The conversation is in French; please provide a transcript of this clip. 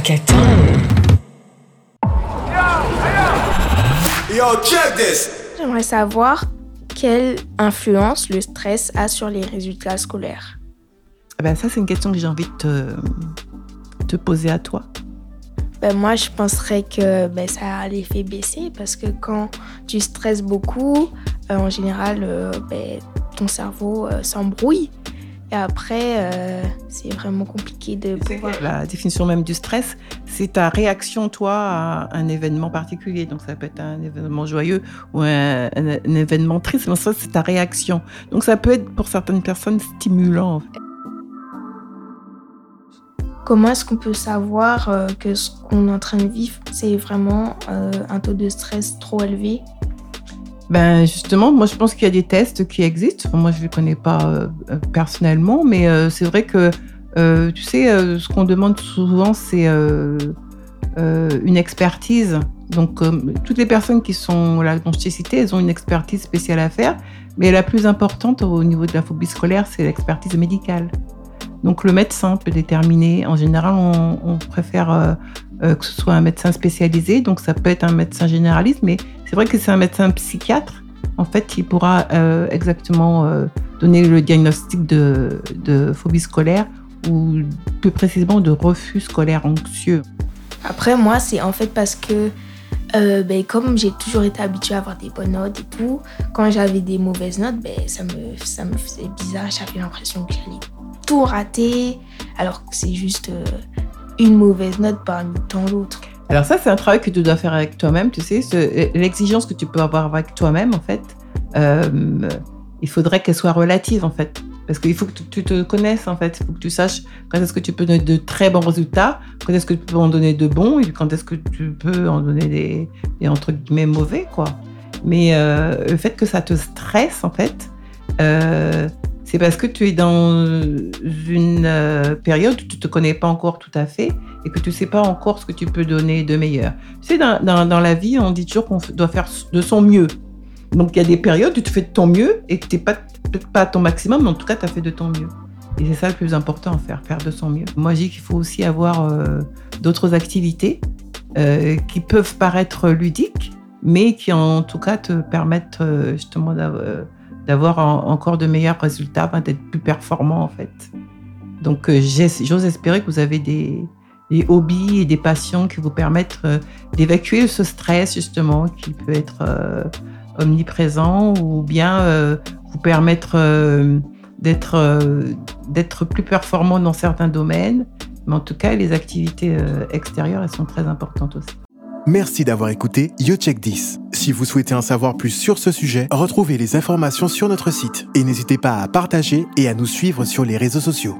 Hackathon. Yo, check this. J'aimerais savoir quelle influence le stress a sur les résultats scolaires. Eh ben, ça, c'est une question que j'ai envie de te, te poser à toi. Ben, moi, je penserais que ben, ça a l'effet baisser parce que quand tu stresses beaucoup, euh, en général, euh, ben, ton cerveau euh, s'embrouille. Et après, euh, c'est vraiment compliqué de pouvoir... La définition même du stress, c'est ta réaction, toi, à un événement particulier. Donc, ça peut être un événement joyeux ou un, un- un événement triste, mais ça, c'est ta réaction. Donc, ça peut être pour certaines personnes stimulant. Comment est-ce qu'on peut savoir euh, que ce qu'on est en train de vivre, c'est vraiment euh, un taux de stress trop élevé? Ben justement, moi je pense qu'il y a des tests qui existent. Moi je ne les connais pas euh, euh, personnellement, mais euh, c'est vrai que tu sais, ce qu'on demande souvent, c'est une expertise. Donc toutes les personnes qui sont là, dont je t'ai cité, elles ont une expertise spéciale à faire, mais la plus importante au niveau de la phobie scolaire, c'est l'expertise médicale. Donc le médecin peut déterminer. En général, on préfère euh, que ce soit un médecin spécialisé. Donc ça peut être un médecin généraliste, mais c'est vrai que c'est un médecin psychiatre, en fait, qui pourra euh, exactement euh, donner le diagnostic de, de phobie scolaire ou plus précisément de refus scolaire anxieux. Après, moi, c'est en fait parce que, ben, comme j'ai toujours été habituée à avoir des bonnes notes et tout, quand j'avais des mauvaises notes, ben, ça, me, ça me faisait bizarre. J'avais l'impression que j'allais tout rater, alors que c'est juste une mauvaise note parmi tant d'autres. Alors ça, c'est un travail que tu dois faire avec toi-même, tu sais, ce- l'exigence que tu peux avoir avec toi-même, en fait, euh, il faudrait qu'elle soit relative, en fait. Parce qu'il faut que tu te connaisses, en fait. Il faut que tu saches quand est-ce que tu peux donner de très bons résultats, quand est-ce que tu peux en donner de bons, et quand est-ce que tu peux en donner des, des entre guillemets, mauvais, quoi. Mais euh, le fait que ça te stresse, en fait, euh, c'est parce que tu es dans une euh, période où tu te connais pas encore tout à fait et que tu sais pas encore ce que tu peux donner de meilleur. Tu sais, dans, dans, la vie, on dit toujours qu'on doit faire de son mieux. Donc, il y a des périodes où tu fais de ton mieux et que tu n'es pas, peut-être pas à ton maximum, mais en tout cas, tu as fait de ton mieux. Et c'est ça le plus important, faire, faire de son mieux. Moi, je dis qu'il faut aussi avoir euh, d'autres activités euh, qui peuvent paraître ludiques, mais qui en tout cas te permettent justement d'av- euh, d'avoir en- encore de meilleurs résultats, d'être plus performant en fait. Donc, euh, j'ose espérer que vous avez des, hobbies et des passions qui vous permettent euh, d'évacuer ce stress justement qui peut être euh, omniprésent ou bien vous permettre d'être plus performant dans certains domaines. Mais en tout cas, les activités extérieures, elles sont très importantes aussi. Merci d'avoir écouté YoCheck 10. Si vous souhaitez en savoir plus sur ce sujet, retrouvez les informations sur notre site et n'hésitez pas à partager et à nous suivre sur les réseaux sociaux.